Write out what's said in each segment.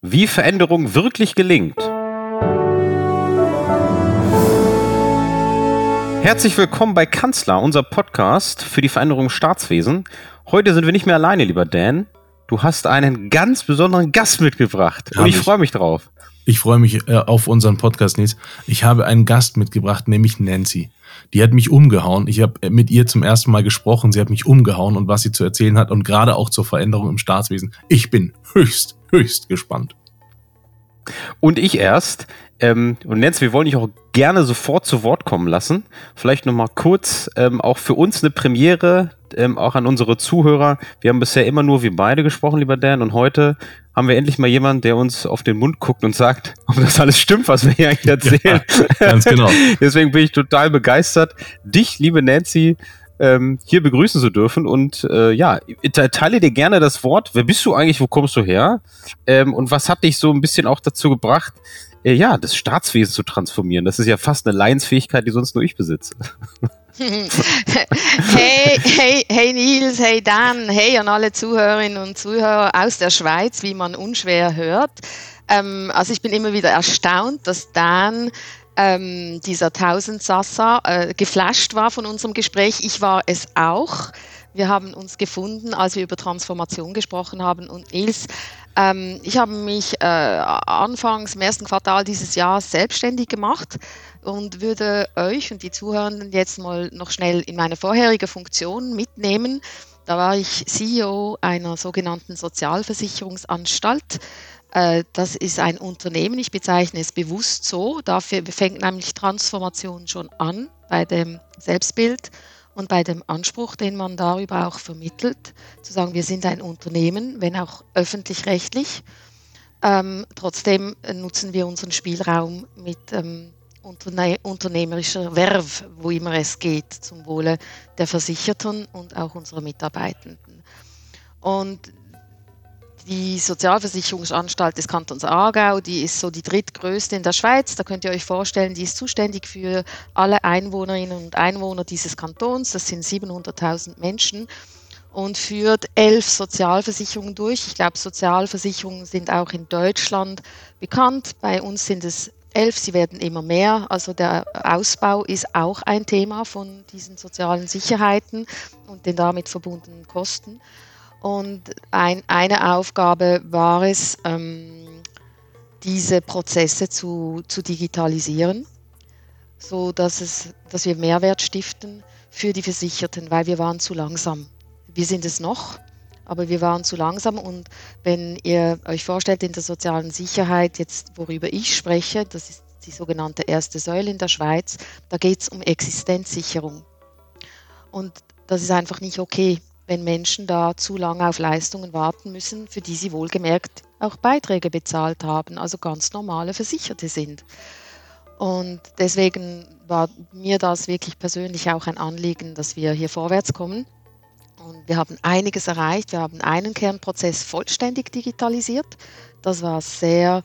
Wie Veränderung wirklich gelingt. Herzlich willkommen bei Kanzler, unser Podcast für die Veränderung im Staatswesen. Heute sind wir nicht mehr alleine, lieber Dan. Du hast einen ganz besonderen Gast mitgebracht und ich, ich freue mich drauf. Ich freue mich äh, auf unseren Podcast, Nils. Ich habe einen Gast mitgebracht, nämlich Nancy. Die hat mich umgehauen. Ich habe äh, mit ihr zum ersten Mal gesprochen. Sie hat mich umgehauen und was sie zu erzählen hat und gerade auch zur Veränderung im Staatswesen. Ich bin höchst, höchst gespannt. Und ich erst. Ähm, und Nancy, wir wollen dich auch gerne sofort zu Wort kommen lassen. Vielleicht nochmal kurz, ähm, auch für uns eine Premiere, ähm, auch an unsere Zuhörer. Wir haben bisher immer nur wir beide gesprochen, lieber Dan, und heute haben wir endlich mal jemanden, der uns auf den Mund guckt und sagt, ob das alles stimmt, was wir hier eigentlich erzählen. Ja, ganz genau. Deswegen bin ich total begeistert, dich, liebe Nancy, ähm, hier begrüßen zu dürfen. Und äh, ja, teile dir gerne das Wort. Wer bist du eigentlich? Wo kommst du her? Ähm, und was hat dich so ein bisschen auch dazu gebracht, äh, ja, das Staatswesen zu transformieren? Das ist ja fast eine Leinsfähigkeit, die sonst nur ich besitze. hey, hey, hey Nils, hey Dan, hey an alle Zuhörerinnen und Zuhörer aus der Schweiz, wie man unschwer hört. Ähm, also ich bin immer wieder erstaunt, dass Dan ähm, dieser Tausendsassa äh, geflasht war von unserem Gespräch. Ich war es auch. Wir haben uns gefunden, als wir über Transformation gesprochen haben. Und Nils, ähm, ich habe mich äh, anfangs im ersten Quartal dieses Jahres selbstständig gemacht und würde euch und die Zuhörenden jetzt mal noch schnell in meine vorherige Funktion mitnehmen. Da war ich CEO einer sogenannten Sozialversicherungsanstalt das ist ein Unternehmen, ich bezeichne es bewusst so. Dafür fängt nämlich Transformation schon an bei dem Selbstbild und bei dem Anspruch, den man darüber auch vermittelt, zu sagen, wir sind ein Unternehmen, wenn auch öffentlich-rechtlich. Ähm, trotzdem nutzen wir unseren Spielraum mit ähm, unterne unternehmerischer Werf, wo immer es geht, zum Wohle der Versicherten und auch unserer Mitarbeitenden. Und die Sozialversicherungsanstalt des Kantons Aargau, die ist so die drittgrößte in der Schweiz. Da könnt ihr euch vorstellen, die ist zuständig für alle Einwohnerinnen und Einwohner dieses Kantons. Das sind 700.000 Menschen und führt elf Sozialversicherungen durch. Ich glaube, Sozialversicherungen sind auch in Deutschland bekannt. Bei uns sind es elf, sie werden immer mehr. Also der Ausbau ist auch ein Thema von diesen sozialen Sicherheiten und den damit verbundenen Kosten. Und ein, eine Aufgabe war es, ähm, diese Prozesse zu, zu digitalisieren, so dass, es, dass wir Mehrwert stiften für die Versicherten, weil wir waren zu langsam. Wir sind es noch, aber wir waren zu langsam. Und wenn ihr euch vorstellt, in der sozialen Sicherheit, jetzt worüber ich spreche, das ist die sogenannte erste Säule in der Schweiz, da geht es um Existenzsicherung. Und das ist einfach nicht okay wenn Menschen da zu lange auf Leistungen warten müssen, für die sie wohlgemerkt auch Beiträge bezahlt haben, also ganz normale Versicherte sind. Und deswegen war mir das wirklich persönlich auch ein Anliegen, dass wir hier vorwärts kommen. Und wir haben einiges erreicht. Wir haben einen Kernprozess vollständig digitalisiert. Das war sehr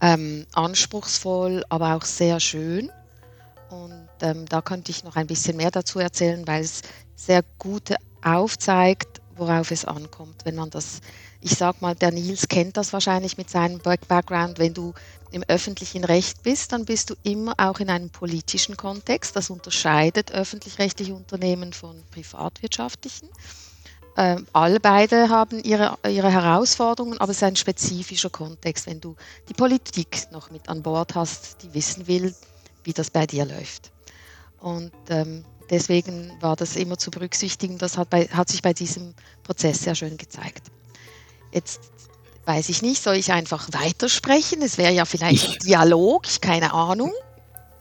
ähm, anspruchsvoll, aber auch sehr schön. Und ähm, da könnte ich noch ein bisschen mehr dazu erzählen, weil es sehr gute aufzeigt, worauf es ankommt. Wenn man das, ich sag mal, der Nils kennt das wahrscheinlich mit seinem Background, wenn du im öffentlichen Recht bist, dann bist du immer auch in einem politischen Kontext. Das unterscheidet öffentlich-rechtliche Unternehmen von privatwirtschaftlichen. Ähm, alle beide haben ihre, ihre Herausforderungen, aber es ist ein spezifischer Kontext, wenn du die Politik noch mit an Bord hast, die wissen will, wie das bei dir läuft. Und ähm, deswegen war das immer zu berücksichtigen. Das hat, bei, hat sich bei diesem Prozess sehr schön gezeigt. Jetzt weiß ich nicht, soll ich einfach weitersprechen? Es wäre ja vielleicht ich, Dialog, keine Ahnung.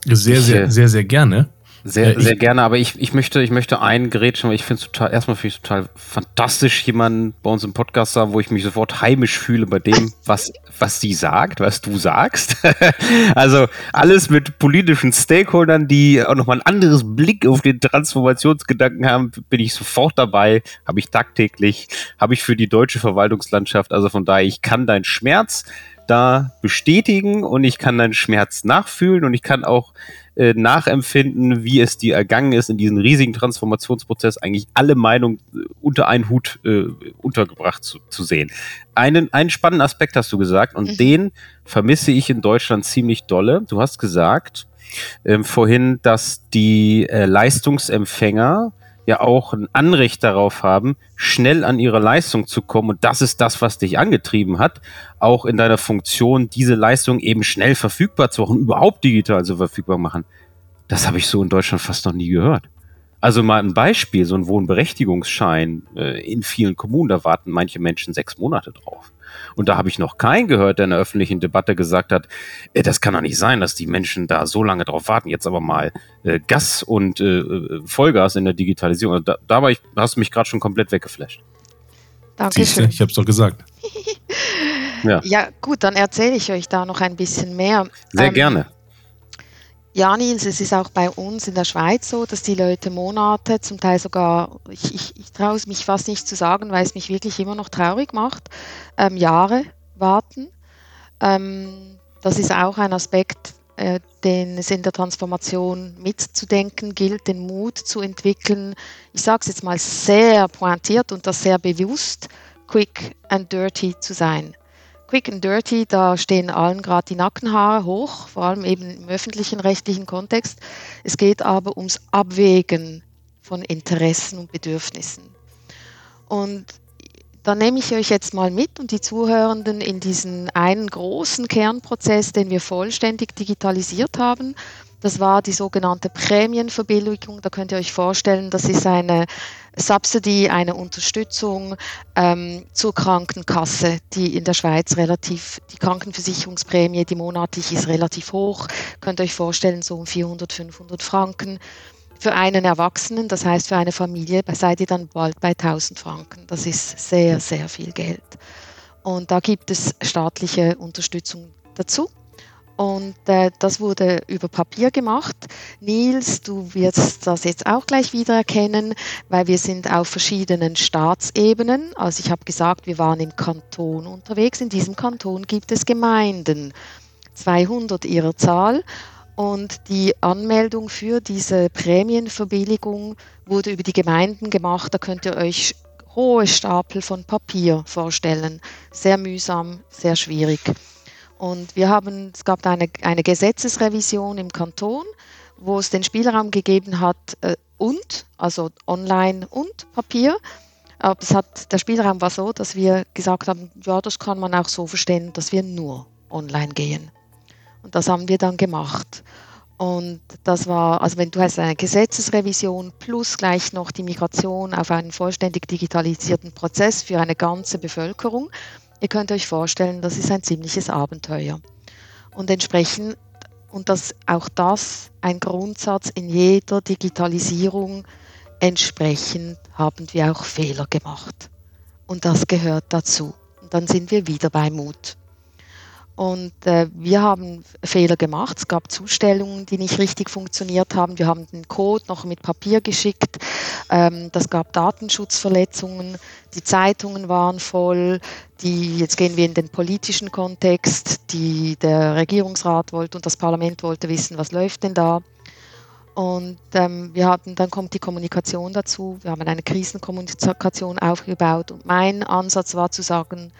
Sehr, sehr, sehr, sehr gerne. Sehr, äh, sehr gerne, aber ich, ich möchte, ich möchte eingrätschen, weil ich finde es total, erstmal finde ich total fantastisch, jemanden bei uns im Podcast zu haben, wo ich mich sofort heimisch fühle bei dem, was, was sie sagt, was du sagst. also alles mit politischen Stakeholdern, die auch nochmal ein anderes Blick auf den Transformationsgedanken haben, bin ich sofort dabei, habe ich tagtäglich, habe ich für die deutsche Verwaltungslandschaft, also von daher, ich kann deinen Schmerz da bestätigen und ich kann deinen Schmerz nachfühlen und ich kann auch äh, nachempfinden, wie es dir ergangen ist in diesem riesigen Transformationsprozess, eigentlich alle Meinungen äh, unter einen Hut äh, untergebracht zu, zu sehen. Einen, einen spannenden Aspekt hast du gesagt und mhm. den vermisse ich in Deutschland ziemlich dolle. Du hast gesagt ähm, vorhin, dass die äh, Leistungsempfänger ja auch ein Anrecht darauf haben, schnell an ihre Leistung zu kommen. Und das ist das, was dich angetrieben hat, auch in deiner Funktion, diese Leistung eben schnell verfügbar zu machen, überhaupt digital zu verfügbar machen. Das habe ich so in Deutschland fast noch nie gehört. Also mal ein Beispiel, so ein Wohnberechtigungsschein äh, in vielen Kommunen, da warten manche Menschen sechs Monate drauf. Und da habe ich noch keinen gehört, der in der öffentlichen Debatte gesagt hat, äh, das kann doch nicht sein, dass die Menschen da so lange drauf warten. Jetzt aber mal äh, Gas und äh, Vollgas in der Digitalisierung. Also da, da war ich, hast du mich gerade schon komplett weggeflasht. Danke schön. Ich habe es doch gesagt. ja. ja, gut, dann erzähle ich euch da noch ein bisschen mehr. Sehr ähm, gerne. Ja, Nils, es ist auch bei uns in der Schweiz so, dass die Leute Monate, zum Teil sogar, ich, ich, ich traue es mich fast nicht zu sagen, weil es mich wirklich immer noch traurig macht, ähm, Jahre warten. Ähm, das ist auch ein Aspekt, äh, den es in der Transformation mitzudenken gilt, den Mut zu entwickeln. Ich sage es jetzt mal sehr pointiert und das sehr bewusst, quick and dirty zu sein. Quick and Dirty, da stehen allen gerade die Nackenhaare hoch, vor allem eben im öffentlichen rechtlichen Kontext. Es geht aber ums Abwägen von Interessen und Bedürfnissen. Und da nehme ich euch jetzt mal mit und die Zuhörenden in diesen einen großen Kernprozess, den wir vollständig digitalisiert haben. Das war die sogenannte Prämienverbilligung. Da könnt ihr euch vorstellen, das ist eine Subsidy, eine Unterstützung ähm, zur Krankenkasse, die in der Schweiz relativ, die Krankenversicherungsprämie, die monatlich ist relativ hoch. Könnt ihr euch vorstellen, so um 400, 500 Franken. Für einen Erwachsenen, das heißt für eine Familie, seid ihr dann bald bei 1000 Franken. Das ist sehr, sehr viel Geld. Und da gibt es staatliche Unterstützung dazu. Und äh, das wurde über Papier gemacht. Nils, du wirst das jetzt auch gleich wieder erkennen, weil wir sind auf verschiedenen Staatsebenen. Also ich habe gesagt, wir waren im Kanton unterwegs. In diesem Kanton gibt es Gemeinden, 200 ihrer Zahl. Und die Anmeldung für diese Prämienverbilligung wurde über die Gemeinden gemacht. Da könnt ihr euch hohe Stapel von Papier vorstellen. Sehr mühsam, sehr schwierig. Und wir haben, es gab eine, eine Gesetzesrevision im Kanton, wo es den Spielraum gegeben hat, äh, und, also online und Papier. Aber es hat, der Spielraum war so, dass wir gesagt haben, ja, das kann man auch so verstehen, dass wir nur online gehen. Und das haben wir dann gemacht. Und das war, also wenn du hast eine Gesetzesrevision plus gleich noch die Migration auf einen vollständig digitalisierten Prozess für eine ganze Bevölkerung, Ihr könnt euch vorstellen, das ist ein ziemliches Abenteuer. Und entsprechend, und das, auch das ein Grundsatz in jeder Digitalisierung, entsprechend haben wir auch Fehler gemacht. Und das gehört dazu. Und dann sind wir wieder bei Mut. Und äh, wir haben Fehler gemacht. Es gab Zustellungen, die nicht richtig funktioniert haben. Wir haben den Code noch mit Papier geschickt. Ähm, das gab Datenschutzverletzungen. Die Zeitungen waren voll. Die, jetzt gehen wir in den politischen Kontext. Die, der Regierungsrat wollte und das Parlament wollte wissen, was läuft denn da. Und ähm, wir hatten, dann kommt die Kommunikation dazu. Wir haben eine Krisenkommunikation aufgebaut. Und mein Ansatz war zu sagen,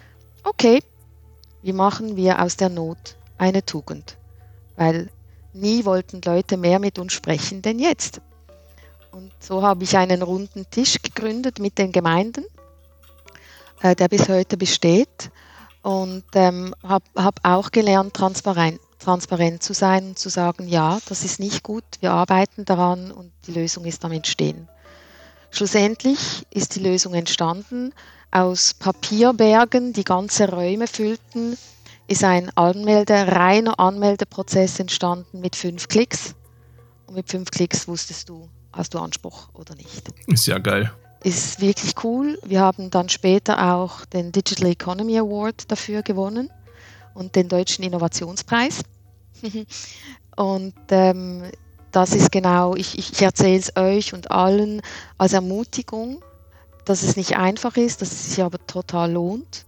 okay, wie machen wir aus der Not eine Tugend? Weil nie wollten Leute mehr mit uns sprechen denn jetzt. Und so habe ich einen runden Tisch gegründet mit den Gemeinden, äh, der bis heute besteht. Und ähm, habe hab auch gelernt, transparent, transparent zu sein und zu sagen, ja, das ist nicht gut, wir arbeiten daran und die Lösung ist am Entstehen. Schlussendlich ist die Lösung entstanden aus Papierbergen, die ganze Räume füllten, ist ein Anmelde, reiner Anmeldeprozess entstanden mit fünf Klicks. Und mit fünf Klicks wusstest du, hast du Anspruch oder nicht. Ist ja geil. Ist wirklich cool. Wir haben dann später auch den Digital Economy Award dafür gewonnen und den Deutschen Innovationspreis. und ähm, das ist genau, ich, ich erzähle es euch und allen als Ermutigung, dass es nicht einfach ist, dass es sich aber total lohnt.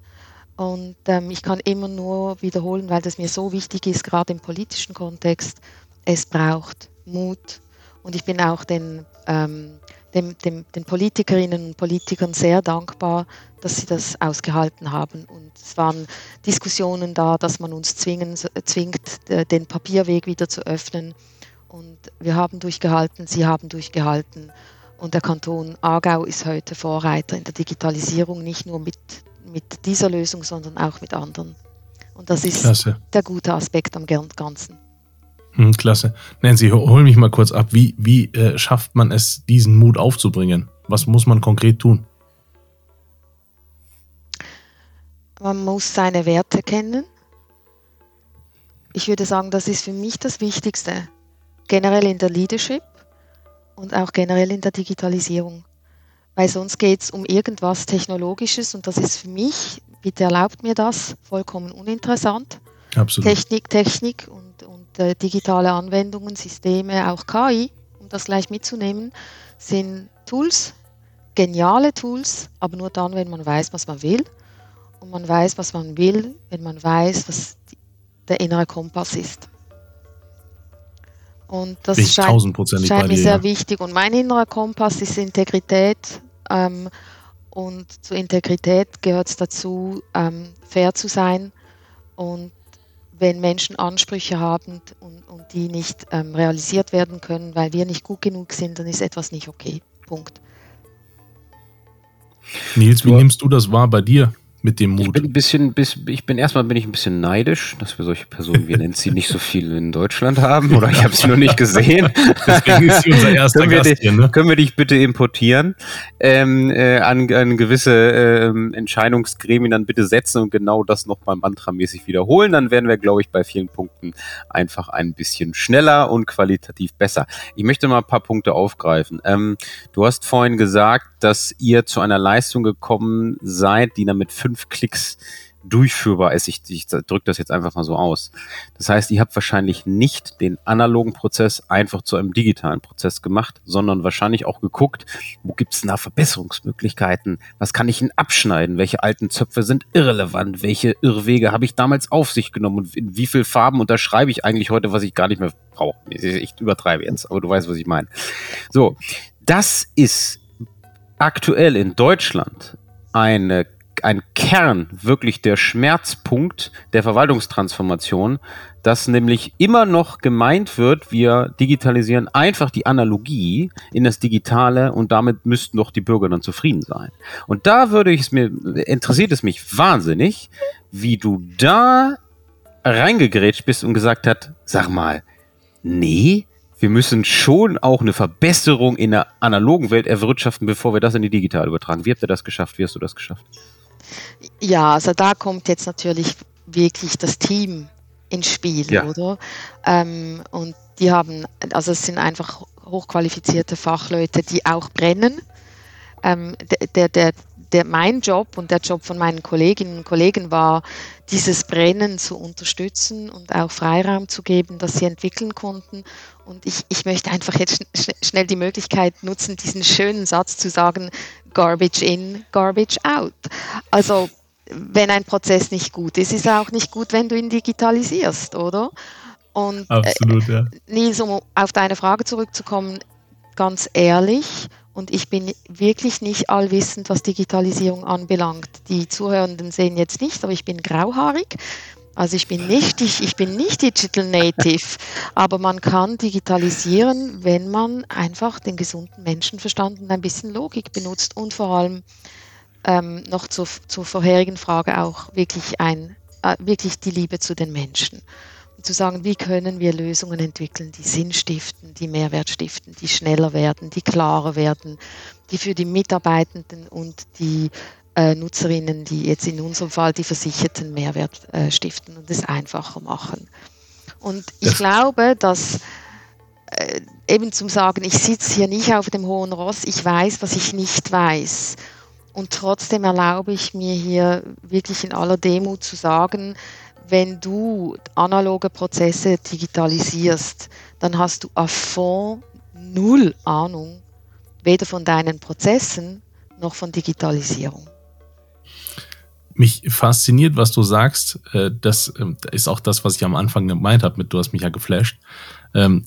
Und ähm, ich kann immer nur wiederholen, weil das mir so wichtig ist, gerade im politischen Kontext, es braucht Mut und ich bin auch den, ähm, dem, dem, den Politikerinnen und Politikern sehr dankbar, dass sie das ausgehalten haben. Und es waren Diskussionen da, dass man uns zwingen, zwingt, den Papierweg wieder zu öffnen. Und wir haben durchgehalten, sie haben durchgehalten. Und der Kanton Aargau ist heute Vorreiter in der Digitalisierung, nicht nur mit, mit dieser Lösung, sondern auch mit anderen. Und das ist Klasse. der gute Aspekt am Ganzen. Hm, klasse. Nancy, hol mich mal kurz ab. Wie, wie äh, schafft man es, diesen Mut aufzubringen? Was muss man konkret tun? Man muss seine Werte kennen. Ich würde sagen, das ist für mich das Wichtigste. Generell in der Leadership und auch generell in der Digitalisierung. Weil sonst geht es um irgendwas Technologisches und das ist für mich, bitte erlaubt mir das, vollkommen uninteressant. Absolut. Technik, Technik und äh, digitale Anwendungen, Systeme, auch KI, um das gleich mitzunehmen, sind Tools, geniale Tools, aber nur dann, wenn man weiß, was man will. Und man weiß, was man will, wenn man weiß, was der innere Kompass ist. Und das ich scheint, scheint mir sehr wichtig. Und mein innerer Kompass ist Integrität. Ähm, und zur Integrität gehört es dazu, ähm, fair zu sein und wenn Menschen Ansprüche haben und, und die nicht ähm, realisiert werden können, weil wir nicht gut genug sind, dann ist etwas nicht okay. Punkt. Nils, wie nimmst du das wahr bei dir? Mit dem Mut? Ich bin ein bisschen, bis, ich bin erstmal bin ich ein bisschen neidisch, dass wir solche Personen wie Nancy nicht so viel in Deutschland haben oder ich habe sie noch nicht gesehen. Deswegen ist sie unser erster können Gast hier, ne? Können wir dich bitte importieren, ähm, äh, an, an gewisse äh, Entscheidungsgremien dann bitte setzen und genau das nochmal mantramäßig wiederholen, dann werden wir, glaube ich, bei vielen Punkten einfach ein bisschen schneller und qualitativ besser. Ich möchte mal ein paar Punkte aufgreifen. Ähm, du hast vorhin gesagt, dass ihr zu einer Leistung gekommen seid, die dann mit fünf Klicks durchführbar ist. Ich, ich drücke das jetzt einfach mal so aus. Das heißt, ihr habt wahrscheinlich nicht den analogen Prozess einfach zu einem digitalen Prozess gemacht, sondern wahrscheinlich auch geguckt, wo gibt es da Verbesserungsmöglichkeiten? Was kann ich denn abschneiden? Welche alten Zöpfe sind irrelevant? Welche Irrwege habe ich damals auf sich genommen? Und in wie viel Farben unterschreibe ich eigentlich heute, was ich gar nicht mehr brauche? Ich übertreibe jetzt, aber du weißt, was ich meine. So, das ist aktuell in Deutschland eine, ein Kern, wirklich der Schmerzpunkt der Verwaltungstransformation, dass nämlich immer noch gemeint wird, wir digitalisieren einfach die Analogie in das Digitale und damit müssten doch die Bürger dann zufrieden sein. Und da würde ich es mir, interessiert es mich wahnsinnig, wie du da reingegrätscht bist und gesagt hast, sag mal, nee, wir müssen schon auch eine Verbesserung in der analogen Welt erwirtschaften, bevor wir das in die digitale übertragen. Wie habt ihr das geschafft? Wie hast du das geschafft? Ja, also da kommt jetzt natürlich wirklich das Team ins Spiel, ja. oder? Ähm, und die haben, also es sind einfach hochqualifizierte Fachleute, die auch brennen. Ähm, der, der, der, mein Job und der Job von meinen Kolleginnen und Kollegen war, dieses Brennen zu unterstützen und auch Freiraum zu geben, dass sie entwickeln konnten. Und ich, ich möchte einfach jetzt schn schnell die Möglichkeit nutzen, diesen schönen Satz zu sagen, Garbage in, Garbage out. Also wenn ein Prozess nicht gut ist, ist er auch nicht gut, wenn du ihn digitalisierst, oder? Und Absolut, ja. Äh, Nils, um auf deine Frage zurückzukommen, ganz ehrlich, und ich bin wirklich nicht allwissend, was Digitalisierung anbelangt. Die Zuhörenden sehen jetzt nicht, aber ich bin grauhaarig. Also ich bin nicht, ich, ich bin nicht Digital Native, aber man kann digitalisieren, wenn man einfach den gesunden Menschenverstand und ein bisschen Logik benutzt und vor allem ähm, noch zur, zur vorherigen Frage auch wirklich ein, äh, wirklich die Liebe zu den Menschen zu sagen, wie können wir Lösungen entwickeln, die Sinn stiften, die Mehrwert stiften, die schneller werden, die klarer werden, die für die Mitarbeitenden und die äh, Nutzerinnen, die jetzt in unserem Fall die Versicherten Mehrwert äh, stiften und es einfacher machen. Und ich das glaube, dass äh, eben zum Sagen, ich sitze hier nicht auf dem hohen Ross, ich weiß, was ich nicht weiß. Und trotzdem erlaube ich mir hier wirklich in aller Demut zu sagen, wenn du analoge Prozesse digitalisierst, dann hast du auf Fond null Ahnung, weder von deinen Prozessen noch von Digitalisierung. Mich fasziniert, was du sagst. Äh, das ähm, ist auch das, was ich am Anfang gemeint habe, mit du hast mich ja geflasht. Ähm,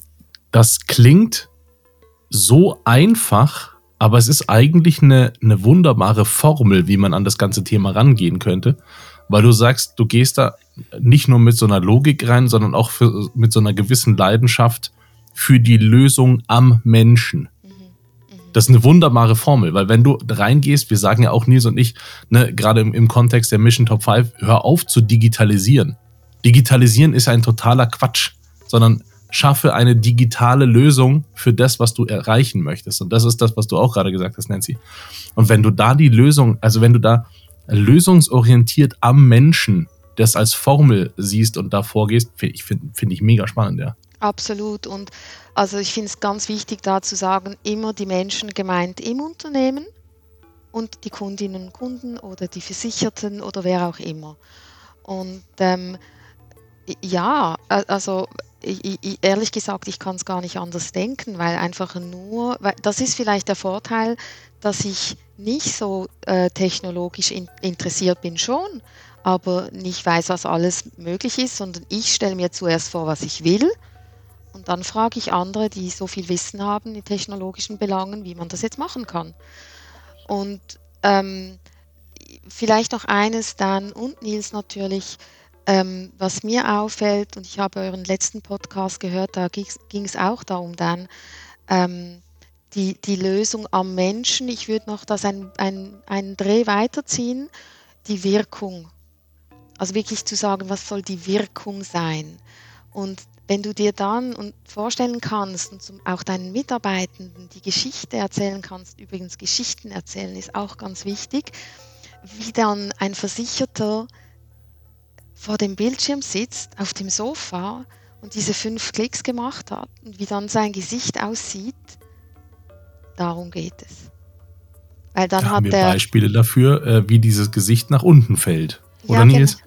das klingt so einfach, aber es ist eigentlich eine, eine wunderbare Formel, wie man an das ganze Thema rangehen könnte, weil du sagst, du gehst da nicht nur mit so einer Logik rein, sondern auch für, mit so einer gewissen Leidenschaft für die Lösung am Menschen. Das ist eine wunderbare Formel, weil wenn du reingehst, wir sagen ja auch Nils und ich, ne, gerade im, im Kontext der Mission Top 5, hör auf zu digitalisieren. Digitalisieren ist ein totaler Quatsch, sondern schaffe eine digitale Lösung für das, was du erreichen möchtest. Und das ist das, was du auch gerade gesagt hast, Nancy. Und wenn du da die Lösung, also wenn du da lösungsorientiert am Menschen das als Formel siehst und da vorgehst, finde ich, find, find ich mega spannend, ja. Absolut. Und also ich finde es ganz wichtig, da zu sagen, immer die Menschen gemeint im Unternehmen und die Kundinnen und Kunden oder die Versicherten oder wer auch immer. Und ähm, ja, also ich, ich, ehrlich gesagt, ich kann es gar nicht anders denken, weil einfach nur, weil das ist vielleicht der Vorteil, dass ich nicht so äh, technologisch in, interessiert bin schon, aber nicht weiß, was alles möglich ist, sondern ich stelle mir zuerst vor, was ich will und dann frage ich andere, die so viel Wissen haben in technologischen Belangen, wie man das jetzt machen kann. Und ähm, vielleicht noch eines, Dan und Nils natürlich, ähm, was mir auffällt, und ich habe euren letzten Podcast gehört, da ging es auch darum, dann ähm, die, die Lösung am Menschen. Ich würde noch das ein, ein, einen Dreh weiterziehen, die Wirkung. Also wirklich zu sagen, was soll die Wirkung sein? Und wenn du dir dann vorstellen kannst und auch deinen Mitarbeitenden die Geschichte erzählen kannst, übrigens Geschichten erzählen ist auch ganz wichtig, wie dann ein Versicherter vor dem Bildschirm sitzt, auf dem Sofa und diese fünf Klicks gemacht hat und wie dann sein Gesicht aussieht, darum geht es. Weil dann da hat haben wir der Beispiele dafür, äh, wie dieses Gesicht nach unten fällt. Oder ja, Nils?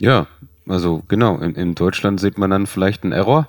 Ja. ja, also genau, in, in, Deutschland sieht man dann vielleicht einen Error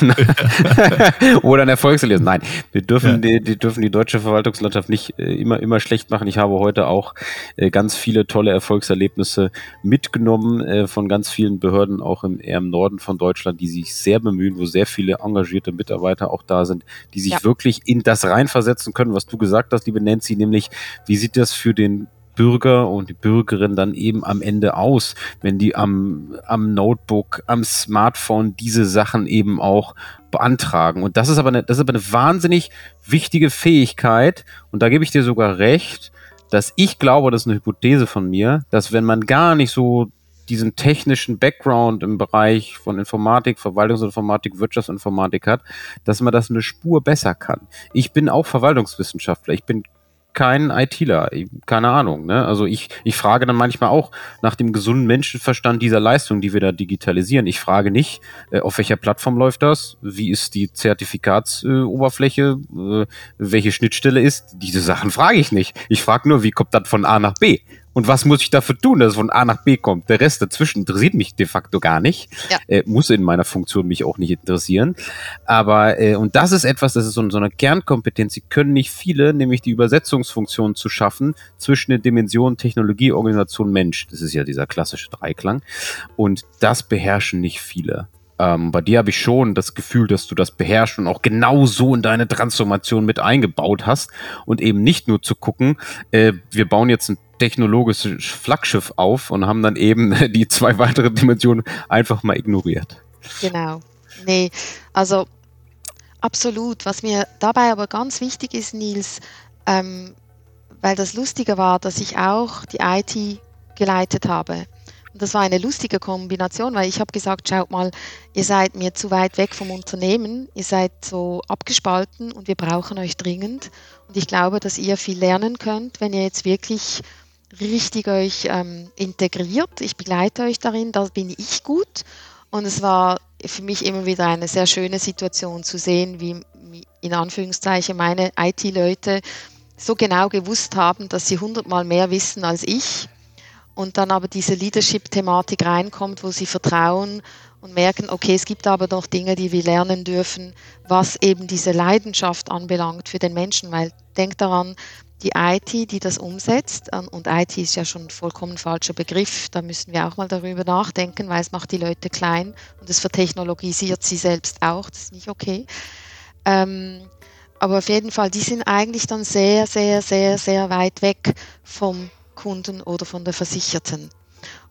oder ein Erfolgserlebnis. Nein, wir dürfen, ja. die, die, dürfen die deutsche Verwaltungslandschaft nicht äh, immer, immer schlecht machen. Ich habe heute auch äh, ganz viele tolle Erfolgserlebnisse mitgenommen äh, von ganz vielen Behörden, auch im, eher im Norden von Deutschland, die sich sehr bemühen, wo sehr viele engagierte Mitarbeiter auch da sind, die sich ja. wirklich in das reinversetzen können, was du gesagt hast, liebe Nancy, nämlich wie sieht das für den Bürger und die Bürgerin dann eben am Ende aus, wenn die am, am Notebook, am Smartphone diese Sachen eben auch beantragen. Und das ist aber eine, das ist aber eine wahnsinnig wichtige Fähigkeit. Und da gebe ich dir sogar recht, dass ich glaube, das ist eine Hypothese von mir, dass wenn man gar nicht so diesen technischen Background im Bereich von Informatik, Verwaltungsinformatik, Wirtschaftsinformatik hat, dass man das eine Spur besser kann. Ich bin auch Verwaltungswissenschaftler. Ich bin kein ITler, keine Ahnung. Ne? Also ich, ich frage dann manchmal auch nach dem gesunden Menschenverstand dieser Leistung, die wir da digitalisieren. Ich frage nicht, äh, auf welcher Plattform läuft das, wie ist die Zertifikatsoberfläche, äh, welche Schnittstelle ist. Diese Sachen frage ich nicht. Ich frage nur, wie kommt das von A nach B? Und was muss ich dafür tun, dass es von A nach B kommt? Der Rest dazwischen interessiert mich de facto gar nicht. Ja. Äh, muss in meiner Funktion mich auch nicht interessieren. Aber, äh, und das ist etwas, das ist so, so eine Kernkompetenz. Sie können nicht viele, nämlich die Übersetzungsfunktion zu schaffen zwischen den Dimensionen Technologie, Organisation, Mensch. Das ist ja dieser klassische Dreiklang. Und das beherrschen nicht viele. Ähm, bei dir habe ich schon das Gefühl, dass du das beherrschst und auch genau so in deine Transformation mit eingebaut hast und eben nicht nur zu gucken, äh, wir bauen jetzt ein technologisches Flaggschiff auf und haben dann eben die zwei weiteren Dimensionen einfach mal ignoriert. Genau. Nee, also absolut. Was mir dabei aber ganz wichtig ist, Nils, ähm, weil das Lustige war, dass ich auch die IT geleitet habe. Das war eine lustige Kombination, weil ich habe gesagt, schaut mal, ihr seid mir zu weit weg vom Unternehmen, ihr seid so abgespalten und wir brauchen euch dringend. Und ich glaube, dass ihr viel lernen könnt, wenn ihr jetzt wirklich richtig euch ähm, integriert. Ich begleite euch darin, da bin ich gut. Und es war für mich immer wieder eine sehr schöne Situation zu sehen, wie in Anführungszeichen meine IT-Leute so genau gewusst haben, dass sie hundertmal mehr wissen als ich. Und dann aber diese Leadership-Thematik reinkommt, wo sie vertrauen und merken, okay, es gibt aber noch Dinge, die wir lernen dürfen, was eben diese Leidenschaft anbelangt für den Menschen. Weil denk daran, die IT, die das umsetzt. Ähm, und IT ist ja schon ein vollkommen falscher Begriff. Da müssen wir auch mal darüber nachdenken, weil es macht die Leute klein und es vertechnologisiert sie selbst auch. Das ist nicht okay. Ähm, aber auf jeden Fall, die sind eigentlich dann sehr, sehr, sehr, sehr weit weg vom Kunden oder von der Versicherten.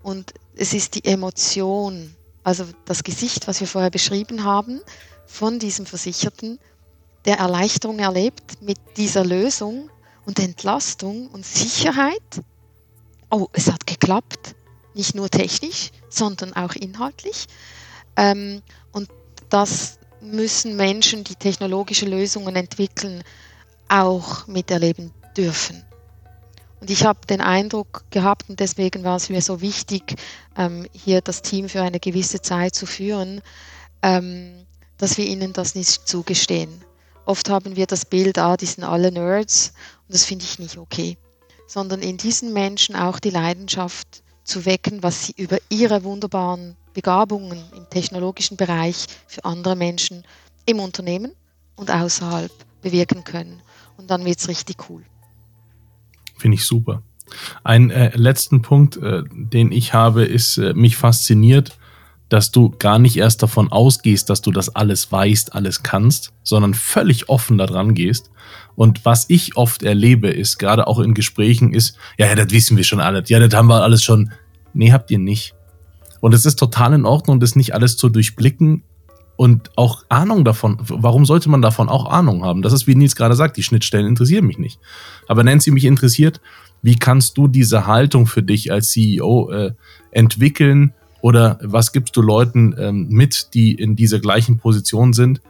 Und es ist die Emotion, also das Gesicht, was wir vorher beschrieben haben, von diesem Versicherten, der Erleichterung erlebt mit dieser Lösung und Entlastung und Sicherheit. Oh, es hat geklappt. Nicht nur technisch, sondern auch inhaltlich. Ähm, und das müssen Menschen, die technologische Lösungen entwickeln, auch miterleben dürfen. Und ich habe den Eindruck gehabt, und deswegen war es mir so wichtig, ähm, hier das Team für eine gewisse Zeit zu führen, ähm, dass wir ihnen das nicht zugestehen. Oft haben wir das Bild, ah, die sind alle Nerds, und das finde ich nicht okay. Sondern in diesen Menschen auch die Leidenschaft zu wecken, was sie über ihre wunderbaren Begabungen im technologischen Bereich für andere Menschen im Unternehmen und außerhalb bewirken können. Und dann wird es richtig cool. Finde ich super. Ein äh, letzten Punkt, äh, den ich habe, ist, äh, mich fasziniert, dass du gar nicht erst davon ausgehst, dass du das alles weißt, alles kannst, sondern völlig offen daran gehst. Und was ich oft erlebe, ist, gerade auch in Gesprächen, ist, ja, ja, das wissen wir schon alles, ja, das haben wir alles schon. Nee, habt ihr nicht. Und es ist total in Ordnung, das nicht alles zu durchblicken und auch Ahnung davon. Warum sollte man davon auch Ahnung haben? Das ist, wie Nils gerade sagt, die Schnittstellen interessieren mich nicht. Aber Nancy mich interessiert, wie kannst du diese Haltung für dich als CEO äh, entwickeln, oder was gibst du Leuten ähm, mit, die in dieser gleichen Position sind,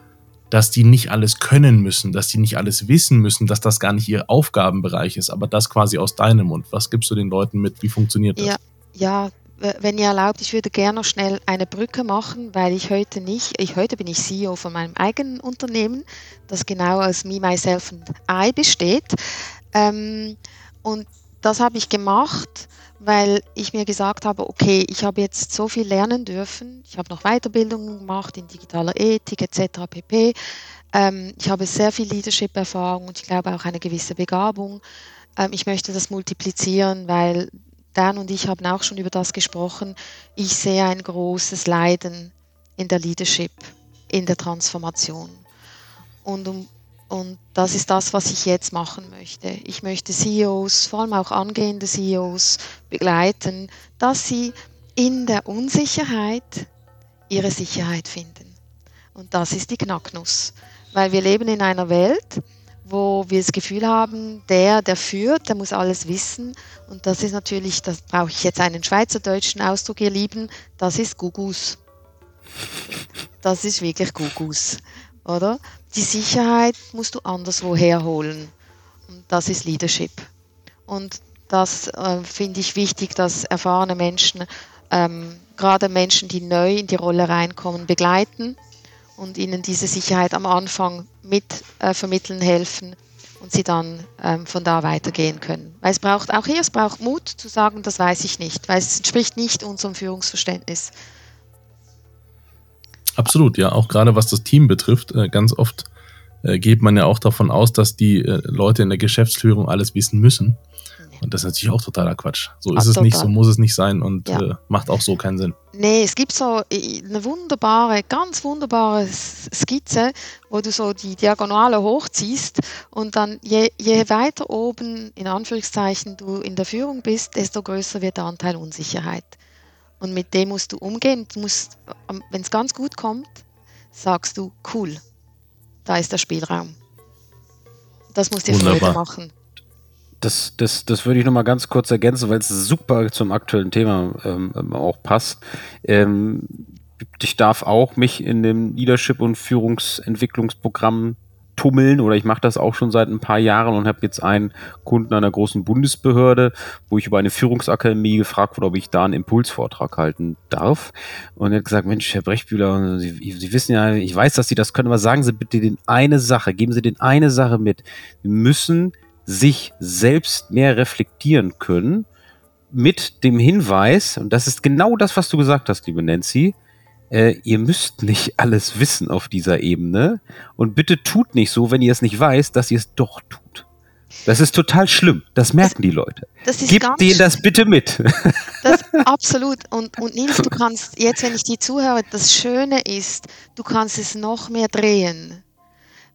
dass die nicht alles können müssen, dass die nicht alles wissen müssen, dass das gar nicht ihr Aufgabenbereich ist, aber das quasi aus deinem Mund. Was gibst du den Leuten mit? Wie funktioniert das? Ja, ja wenn ihr erlaubt, ich würde gerne noch schnell eine Brücke machen, weil ich heute nicht, ich heute bin ich CEO von meinem eigenen Unternehmen, das genau aus Me, Myself und I besteht. Ähm, und das habe ich gemacht, weil ich mir gesagt habe, okay, ich habe jetzt so viel lernen dürfen. Ich habe noch Weiterbildungen gemacht in digitaler Ethik etc. pp. Ähm, ich habe sehr viel Leadership-Erfahrung und ich glaube auch eine gewisse Begabung. Ähm, ich möchte das multiplizieren, weil Dan und ich haben auch schon über das gesprochen. Ich sehe ein großes Leiden in der Leadership, in der Transformation. Und um und das ist das, was ich jetzt machen möchte. Ich möchte CEOs, vor allem auch angehende CEOs, begleiten, dass sie in der Unsicherheit ihre Sicherheit finden. Und das ist die Knacknuss. Weil wir leben in einer Welt, wo wir das Gefühl haben, der, der führt, der muss alles wissen. Und das ist natürlich, das brauche ich jetzt einen schweizerdeutschen Ausdruck, ihr Lieben, das ist Gugus. Das ist wirklich Gugus, oder? die Sicherheit musst du anderswo herholen. Und das ist Leadership. Und das äh, finde ich wichtig, dass erfahrene Menschen, ähm, gerade Menschen, die neu in die Rolle reinkommen, begleiten und ihnen diese Sicherheit am Anfang mit äh, vermitteln helfen und sie dann ähm, von da weitergehen können. Weil es braucht auch hier, es braucht Mut zu sagen, das weiß ich nicht, weil es entspricht nicht unserem Führungsverständnis. Absolut, ja. Auch gerade was das Team betrifft, äh, ganz oft äh, geht man ja auch davon aus, dass die äh, Leute in der Geschäftsführung alles wissen müssen. Und das ist natürlich auch totaler Quatsch. So ist Ach, es nicht, so muss es nicht sein und ja. äh, macht auch so keinen Sinn. Nee, es gibt so eine wunderbare, ganz wunderbare Skizze, wo du so die Diagonale hochziehst und dann je, je weiter oben, in Anführungszeichen, du in der Führung bist, desto größer wird der Anteil Unsicherheit. Und mit dem musst du umgehen. Du musst, wenn es ganz gut kommt, sagst du, cool, da ist der Spielraum. Das muss dir Wunderbar. Freude machen. Das, das, das würde ich nochmal ganz kurz ergänzen, weil es super zum aktuellen Thema ähm, auch passt. Ähm, ich darf auch mich in dem Leadership- und Führungsentwicklungsprogramm tummeln oder ich mache das auch schon seit ein paar Jahren und habe jetzt einen Kunden einer großen Bundesbehörde, wo ich über eine Führungsakademie gefragt wurde, ob ich da einen Impulsvortrag halten darf. Und er hat gesagt, Mensch, Herr Brechbühler, Sie, Sie wissen ja, ich weiß, dass Sie das können, aber sagen Sie bitte den eine Sache, geben Sie den eine Sache mit. Sie müssen sich selbst mehr reflektieren können mit dem Hinweis, und das ist genau das, was du gesagt hast, liebe Nancy, äh, ihr müsst nicht alles wissen auf dieser Ebene und bitte tut nicht so, wenn ihr es nicht weiß, dass ihr es doch tut. Das ist total schlimm. Das merken die Leute. Das ganz denen das bitte mit. Das, absolut. Und, und Nils, du kannst, jetzt wenn ich dir zuhöre, das Schöne ist, du kannst es noch mehr drehen.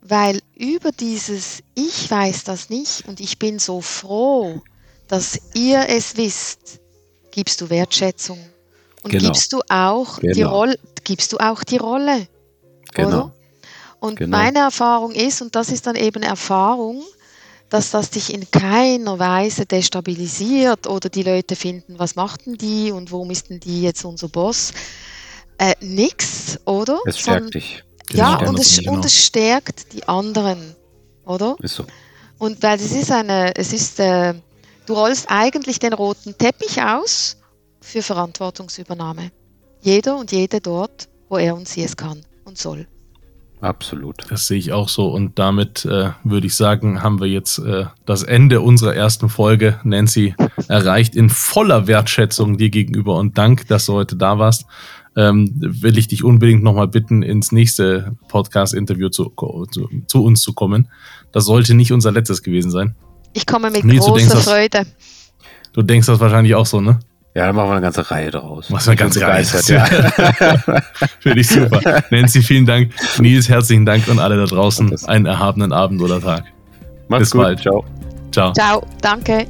Weil über dieses Ich weiß das nicht und ich bin so froh, dass ihr es wisst, gibst du Wertschätzung. Und Genau. gibst du auch die Genau. Rolle, gibst du auch die Rolle. Genau. Oder? Und Genau. meine Erfahrung ist, und das ist dann eben Erfahrung, dass das dich in keiner Weise destabilisiert oder die Leute finden, was macht denn die und warum ist denn die jetzt unser Boss? Äh, nix, oder? Es Sondern- stärkt dich. Ja, und es, genau. und es stärkt die anderen, oder? Ist so. Und weil es ist eine, es ist, äh, du rollst eigentlich den roten Teppich aus für Verantwortungsübernahme. Jeder und jede dort, wo er und sie es kann und soll. Absolut. Das sehe ich auch so. Und damit äh, würde ich sagen, haben wir jetzt äh, das Ende unserer ersten Folge, Nancy, erreicht in voller Wertschätzung dir gegenüber und Dank, dass du heute da warst. Ähm, will ich dich unbedingt nochmal bitten, ins nächste Podcast-Interview zu, zu, zu uns zu kommen. Das sollte nicht unser letztes gewesen sein. Ich komme mit du großer denkst das- Freude. Du denkst das wahrscheinlich auch so, ne? Ja, dann machen wir eine ganze Reihe draus. Was eine ganze Reihe. Ja. Finde ich super. Nancy, vielen Dank. Nils, herzlichen Dank und alle da draußen einen erhabenen Abend oder Tag. Macht's Bis gut. bald. Ciao. Ciao. Ciao, danke.